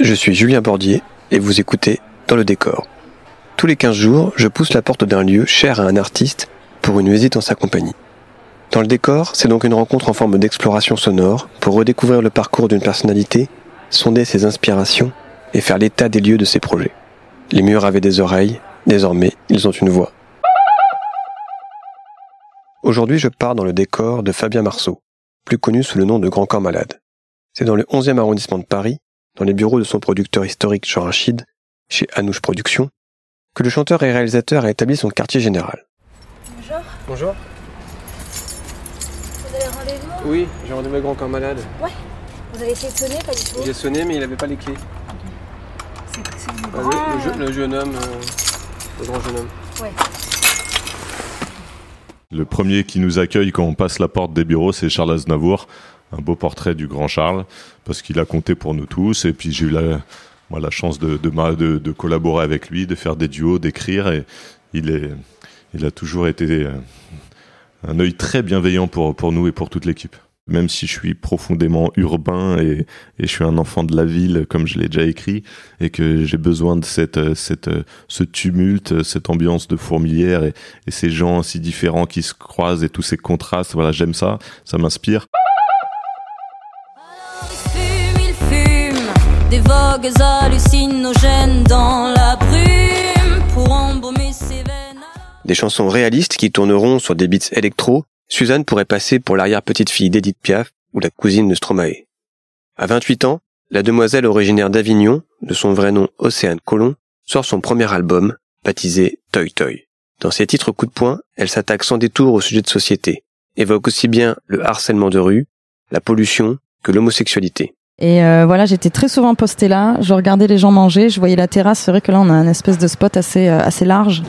Je suis Julien Bordier et vous écoutez Dans le décor. Tous les 15 jours, je pousse la porte d'un lieu cher à un artiste pour une visite en sa compagnie. Dans le décor, c'est donc une rencontre en forme d'exploration sonore pour redécouvrir le parcours d'une personnalité, sonder ses inspirations et faire l'état des lieux de ses projets. Les murs avaient des oreilles, désormais ils ont une voix. Aujourd'hui, je pars dans le décor de Fabien Marceau, plus connu sous le nom de Grand Corps Malade. C'est dans le 11e arrondissement de Paris, dans les bureaux de son producteur historique Jean Rachid, chez Anouche Productions, que le chanteur et réalisateur a établi son quartier général. Bonjour. Bonjour. Vous avez rendez-vous? Oui, j'ai rendez-vous avec Grand Corps Malade. Ouais. Vous avez essayé de sonner, pas du tout? J'ai sonné, mais il n'avait pas les clés. C'est Ah, le, le je- le jeune homme, euh, le grand jeune homme. Ouais. Le premier qui nous accueille quand on passe la porte des bureaux, c'est Charles Aznavour, un beau portrait du grand Charles, parce qu'il a compté pour nous tous. Et puis j'ai eu la, moi, la chance de, de, de- collaborer avec lui, de faire des duos, d'écrire. Et il, est, il a toujours été euh, un œil très bienveillant pour, pour nous et pour toute l'équipe. Même si je suis profondément urbain et, et je suis un enfant de la ville, comme je l'ai déjà écrit, et que j'ai besoin de cette, cette, ce tumulte, cette ambiance de fourmilière et, et ces gens si différents qui se croisent et tous ces contrastes. Voilà, j'aime ça, ça m'inspire. Des chansons réalistes qui tourneront sur des beats électro, Suzanne pourrait passer pour l'arrière-petite-fille d'Edith Piaf ou la cousine de Stromae. À 28 ans, la demoiselle originaire d'Avignon, de son vrai nom Océane Colomb, sort son premier album, baptisé Toy Toy. Dans ses titres coup de poing, elle s'attaque sans détour au sujet de société, évoque aussi bien le harcèlement de rue, la pollution, que l'homosexualité. Et euh, voilà, j'étais très souvent postée là. Je regardais les gens manger. Je voyais la terrasse. C'est vrai que là, on a un espèce de spot assez euh, assez large.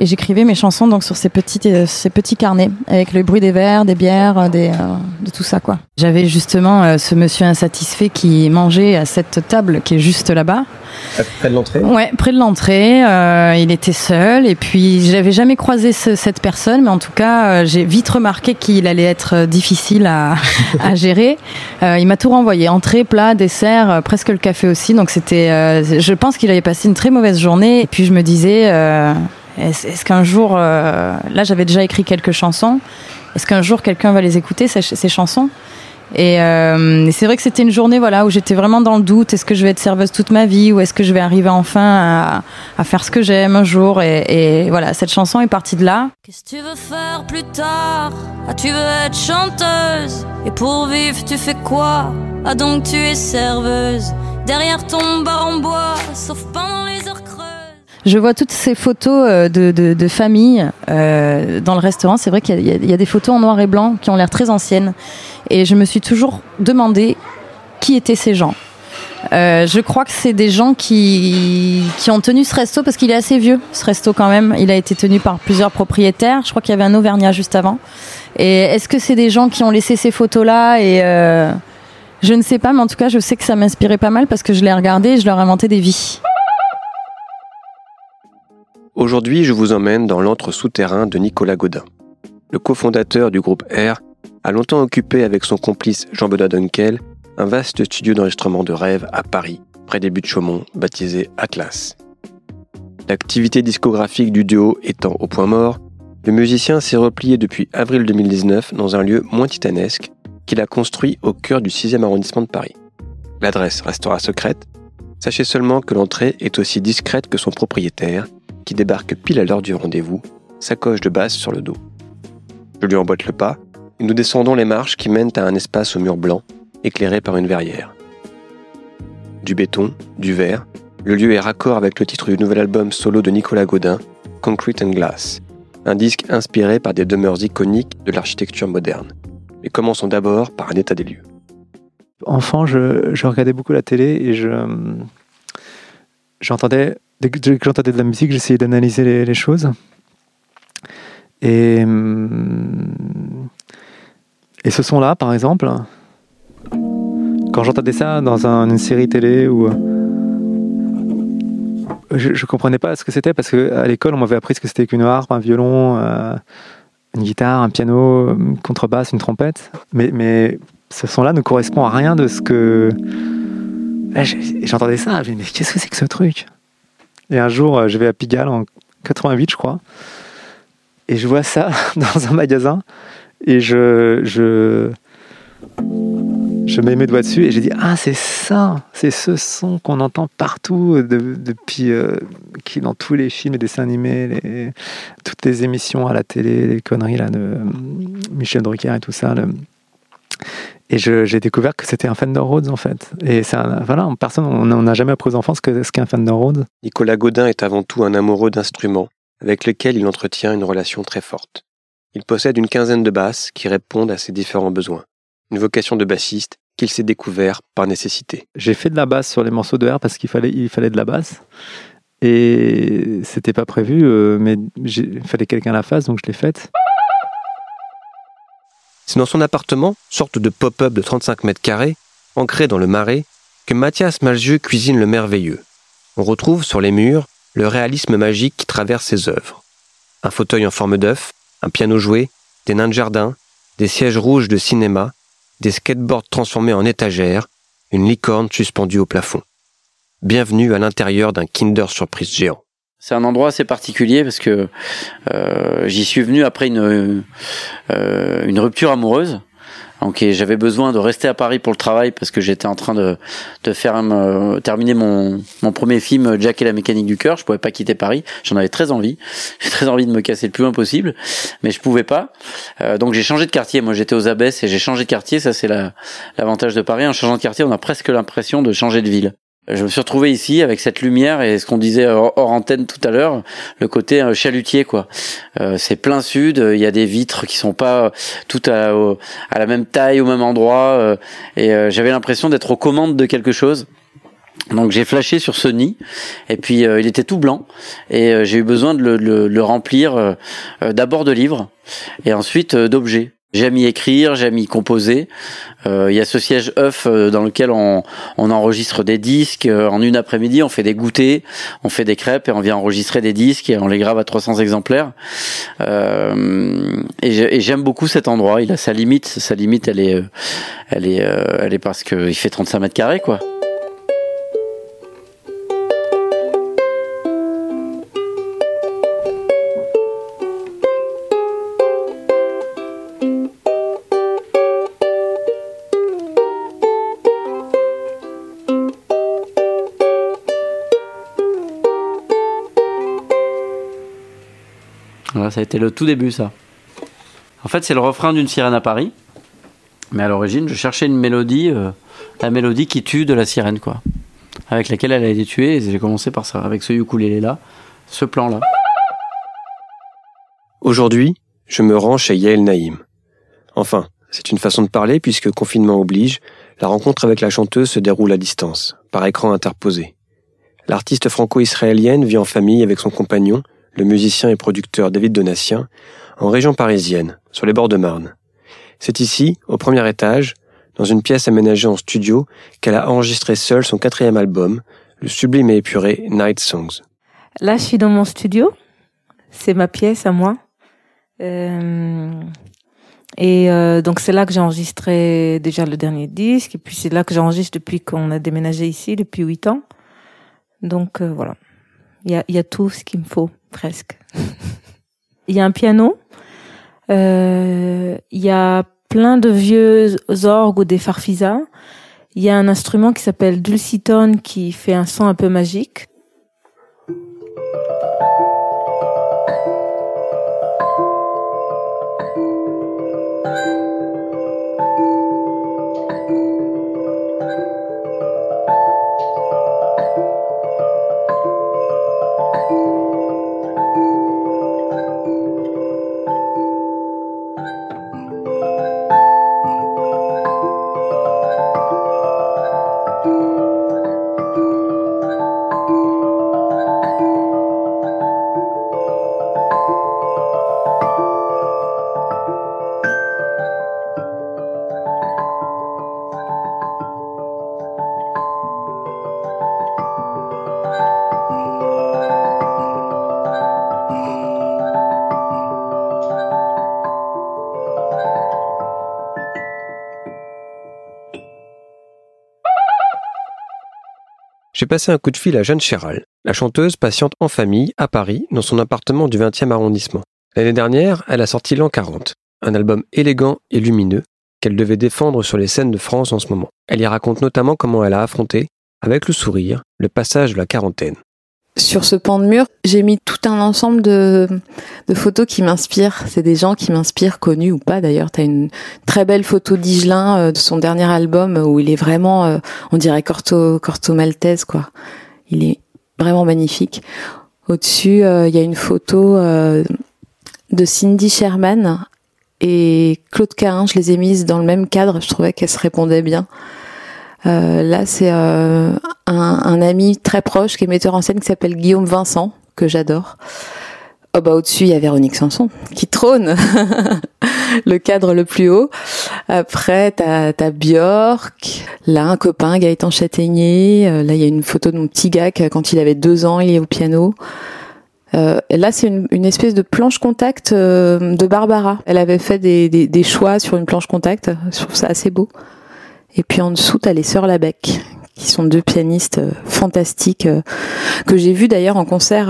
Et j'écrivais mes chansons donc sur ces petits euh, ces petits carnets avec le bruit des verres, des bières, euh, des euh, de tout ça quoi. J'avais justement euh, ce monsieur insatisfait qui mangeait à cette table qui est juste là-bas. Près de l'entrée? Ouais, près de l'entrée. il était seul et puis j'avais jamais croisé ce- cette personne, mais en tout cas, j'ai vite remarqué qu'il allait être difficile à, à gérer. Il m'a tout renvoyé, entrée, plat, dessert, presque le café aussi. Donc c'était, je pense qu'il avait passé une très mauvaise journée. Et puis je me disais, est-ce qu'un jour, euh, là j'avais déjà écrit quelques chansons, est-ce qu'un jour quelqu'un va les écouter ces, chansons? Et, euh, et c'est vrai que c'était une journée voilà où j'étais vraiment dans le doute. Est-ce que je vais être serveuse toute ma vie ou est-ce que je vais arriver enfin à, faire ce que j'aime un jour? Et, voilà, cette chanson est partie de là. Que tu veux faire plus tard? Ah, tu veux être chanteuse? Et pour vivre, tu fais quoi? Ah, donc tu es serveuse? Derrière ton bar en bois, sauf pendant les heures creuses. Je vois toutes ces photos euh, de, de, de famille euh, dans le restaurant. C'est vrai qu'il y, y a des photos en noir et blanc qui ont l'air très anciennes. Et je me suis toujours demandé qui étaient ces gens. Euh, je crois que c'est des gens qui, qui ont tenu ce resto parce qu'il est assez vieux, ce resto quand même. Il a été tenu par plusieurs propriétaires. Je crois qu'il y avait un Auvergnat juste avant. Et est-ce que c'est des gens qui ont laissé ces photos-là? Et euh, je ne sais pas, mais en tout cas, je sais que ça m'inspirait pas mal parce que je les regardais et je leur inventais des vies. Aujourd'hui, je vous emmène dans l'antre souterrain de Nicolas Godin. Le cofondateur du groupe R a longtemps occupé avec son complice Jean-Benoît Dunkel un vaste studio d'enregistrement de rêve à Paris, près des buttes de Chaumont, baptisé Atlas. L'activité discographique du duo étant au point mort, le musicien s'est replié depuis avril 2019 dans un lieu moins titanesque qu'il a construit au cœur du 6e arrondissement de Paris. L'adresse restera secrète. Sachez seulement que l'entrée est aussi discrète que son propriétaire, qui débarque pile à l'heure du rendez-vous, sacoche de basse sur le dos. Je lui emboîte le pas, et nous descendons les marches qui mènent à un espace au mur blanc, éclairé par une verrière. Du béton, du verre, le lieu est raccord avec le titre du nouvel album solo de Nicolas Godin, Concrete and Glass, un disque inspiré par des demeures iconiques de l'architecture moderne. Mais commençons d'abord par un état des lieux. Enfant, je, regardais beaucoup la télé et je j'entendais dès que, j'entendais de la musique, j'essayais d'analyser les, choses. Et hum, et ce son-là, par exemple, quand j'entendais ça dans un- une série télé ou je, je comprenais pas ce que c'était parce que à l'école on m'avait appris ce que c'était qu'une harpe, un violon, euh, une guitare, un piano, une contrebasse, une trompette. Mais ce son-là ne correspond à rien de ce que j'ai- J'entendais ça, je me mais qu'est-ce que c'est que ce truc? Et un jour, euh, je vais à Pigalle en 88, je crois, et je vois ça dans un magasin, et je, je, je mets mes doigts dessus, et j'ai dit, ah, c'est ça, c'est ce son qu'on entend partout de- depuis, euh, qui dans tous les films et dessins animés, toutes les émissions à la télé, les conneries là de euh, Michel Drucker et tout ça. Et j'ai découvert que c'était un Fender Rhodes en fait. Et c'est voilà, personne, on n'a jamais appris aux enfants ce que- ce qu'est un Fender Rhodes. Nicolas Godin est avant tout un amoureux d'instruments, avec lesquels il entretient une relation très forte. Il possède une quinzaine de basses qui répondent à ses différents besoins. Une vocation de bassiste qu'il s'est découvert par nécessité. J'ai fait de la basse sur les morceaux de R parce qu'il fallait, il fallait de la basse. Et c'était pas prévu, euh, mais il fallait que quelqu'un la fasse, donc je l'ai faite. C'est dans son appartement, sorte de pop-up de 35 mètres carrés, ancré dans le marais, que Mathias Malzieu cuisine le merveilleux. On retrouve sur les murs le réalisme magique qui traverse ses œuvres. Un fauteuil en forme d'œuf, un piano joué, des nains de jardin, des sièges rouges de cinéma, des skateboards transformés en étagères, une licorne suspendue au plafond. Bienvenue à l'intérieur d'un Kinder Surprise géant. C'est un endroit assez particulier parce que euh, j'y suis venu après une euh, une rupture amoureuse. Donc j'avais besoin de rester à Paris pour le travail parce que j'étais en train de de faire euh, terminer mon mon premier film Jack et la mécanique du cœur. Je pouvais pas quitter Paris. J'en avais très envie. J'ai très envie de me casser le plus loin possible, mais je pouvais pas. Euh, donc j'ai changé de quartier. Moi j'étais aux Abbesses et j'ai changé de quartier. Ça c'est la l'avantage de Paris. En changeant de quartier, on a presque l'impression de changer de ville. Je me suis retrouvé ici avec cette lumière et ce qu'on disait hors antenne tout à l'heure, le côté euh, chalutier quoi. Euh, c'est plein sud, il y a des vitres qui sont pas toutes à, la même taille au même endroit euh, et euh, j'avais l'impression d'être aux commandes de quelque chose. Donc j'ai flashé sur ce nid et puis euh, il était tout blanc et euh, j'ai eu besoin de le, le- remplir euh, euh, d'abord de livres et ensuite euh, d'objets. J'aime y écrire, j'aime y composer. Euh, Il y a ce siège œuf euh, dans lequel on, on enregistre des disques. Euh, En une après-midi, on fait des goûters, on fait des crêpes et on vient enregistrer des disques et on les grave à 300 exemplaires. Euh, et j'ai- et j'aime beaucoup cet endroit. Il a sa limite. Sa limite, elle est, elle est, elle est parce qu'il fait 35 mètres carrés, quoi. Ça a été le tout début, ça. En fait, c'est le refrain d'une sirène à Paris. Mais à l'origine, je cherchais une mélodie, euh, la mélodie qui tue de la sirène, quoi. Avec laquelle elle a été tuée. Et j'ai commencé par ça, avec ce ukulélé-là, ce plan-là. Aujourd'hui, je me rends chez Yael Naïm. Enfin, c'est une façon de parler puisque confinement oblige, la rencontre avec la chanteuse se déroule à distance, par écran interposé. L'artiste franco-israélienne vit en famille avec son compagnon, le musicien et producteur David Donatien, en région parisienne, sur les bords de Marne. C'est ici, au premier étage, dans une pièce aménagée en studio, qu'elle a enregistré seule son quatrième album, le sublime et épuré Night Songs. Là, je suis dans mon studio. C'est ma pièce à moi. Euh, et euh, donc, c'est là que j'ai enregistré déjà le dernier disque. Et puis, c'est là que j'enregistre depuis qu'on a déménagé ici, depuis huit ans. Donc, euh, voilà. Il y a, y a tout ce qu'il me faut, presque. Il y a un piano. Euh, Il y a plein de vieux orgues ou des farfisas. Il y a un instrument qui s'appelle dulcitone qui fait un son un peu magique. J'ai passé un coup de fil à Jeanne Chéral, la chanteuse patiente en famille à Paris, dans son appartement du 20e arrondissement. L'année dernière, elle a sorti L'An 40, un album élégant et lumineux qu'elle devait défendre sur les scènes de France en ce moment. Elle y raconte notamment comment elle a affronté, avec le sourire, le passage de la quarantaine. Sur ce pan de mur, j'ai mis tout un ensemble de, de photos qui m'inspirent. C'est des gens qui m'inspirent, connus ou pas d'ailleurs. T'as une très belle photo d'Igelin euh, de son dernier album où il est vraiment, euh, on dirait Corto, Corto Maltese quoi. Il est vraiment magnifique. Au-dessus, euh, il y a une photo de Cindy Sherman et Claude Cahin. Je les ai mises dans le même cadre. Je trouvais qu'elles se répondaient bien. Euh, là, c'est euh, un, ami très proche qui est metteur en scène qui s'appelle Guillaume Vincent, que j'adore. Oh bah au-dessus, il y a Véronique Sanson qui trône le cadre le plus haut. Après, t'as as. Là, un copain, Gaëtan Châtaignier. Euh, Là, il y a une photo de mon petit gars quand il avait deux ans, il est au piano. Là, c'est une, espèce de planche contact de Barbara. Elle avait fait des, des, des choix sur une planche contact. Je trouve ça assez beau. Et puis en dessous, t'as les Sœurs Labec, qui sont deux pianistes euh, fantastiques, euh, que j'ai vu d'ailleurs en concert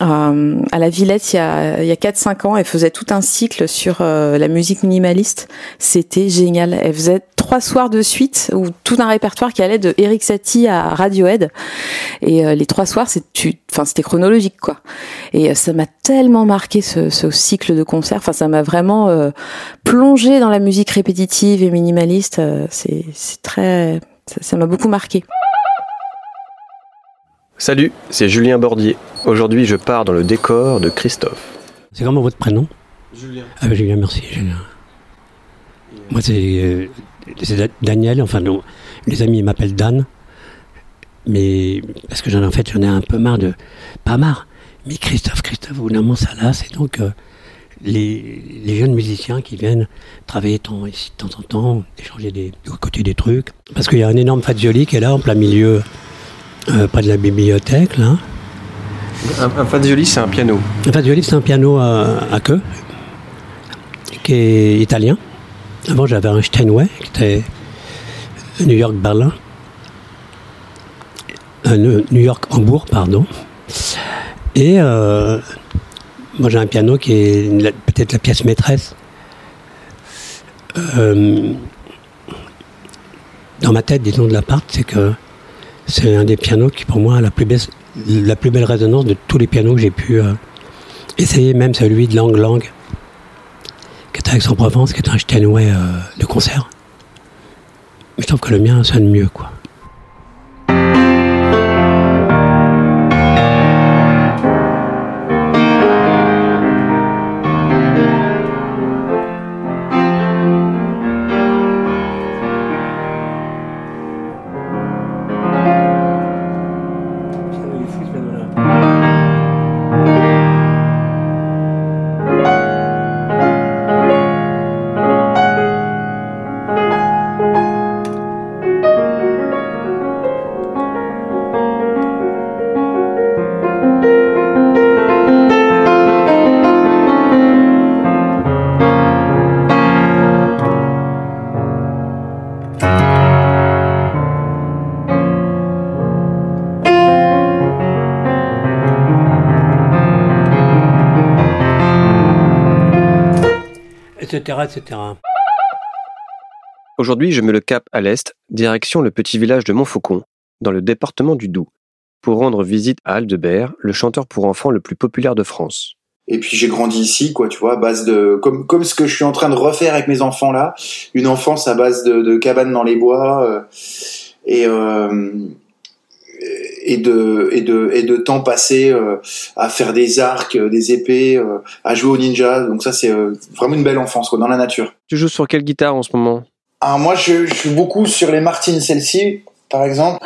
euh, à, la Villette il y a, il y a 4-5 ans. Elle faisait tout un cycle sur euh, la musique minimaliste. C'était génial. Elle faisait trois soirs de suite, ou tout un répertoire qui allait de Eric Satie à Radiohead. Et euh, les trois soirs, c'était chronologique, quoi. Et euh, ça m'a tellement marqué ce, ce cycle de concerts. Enfin, ça m'a vraiment euh, plongé dans la musique répétitive et minimaliste. Euh, c'est, très, ça m'a beaucoup marqué. Salut, c'est Julien Bordier. Aujourd'hui, je pars dans le décor de Christophe. C'est comment votre prénom? Julien. Ah, Julien, merci, Julien. Moi, c'est euh, c'est Da- Daniel, enfin, non, les amis m'appellent Dan. Mais parce que j'en en fait, j'en ai un peu marre de. Pas marre, mais Christophe, Christophe, au bout d'un moment, ça lasse. Et donc, euh, les, les jeunes musiciens qui viennent travailler ici de temps en temps, échanger des, de côté des trucs. Parce qu'il y a un énorme Fazioli qui est là, en plein milieu, euh, près de la bibliothèque, là. Un, un fazioli, c'est un piano. En fait, Violif, c'est un piano à, à queue, qui est italien. Avant, j'avais un Steinway, qui était New York-Berlin. Euh, New New York-Hambourg, pardon. Et euh, moi, j'ai un piano qui est peut-être la pièce maîtresse. Euh, dans ma tête, disons, de l'appart, c'est que c'est un des pianos qui, pour moi, a la plus belle, la plus belle résonance de tous les pianos que j'ai pu euh, essayer, même celui de Lang Lang, qui est à Aix-en-Provence, qui est un Steinway euh, de concert. Mais je trouve que le mien sonne mieux, quoi. Etc., etc. Aujourd'hui, je mets le cap à l'est, direction le petit village de Montfaucon, dans le département du Doubs, pour rendre visite à Aldebert, le chanteur pour enfants le plus populaire de France. Et puis j'ai grandi ici, quoi, tu vois, à base de comme comme ce que je suis en train de refaire avec mes enfants là, une enfance à base de, de cabanes dans les bois euh, et euh, et de et de et de temps passé euh, à faire des arcs, euh, des épées, euh, à jouer au ninja. Donc ça c'est euh, vraiment une belle enfance quoi, dans la nature. Tu joues sur quelle guitare en ce moment? Ah moi je, je suis beaucoup sur les Martin celle-ci par exemple.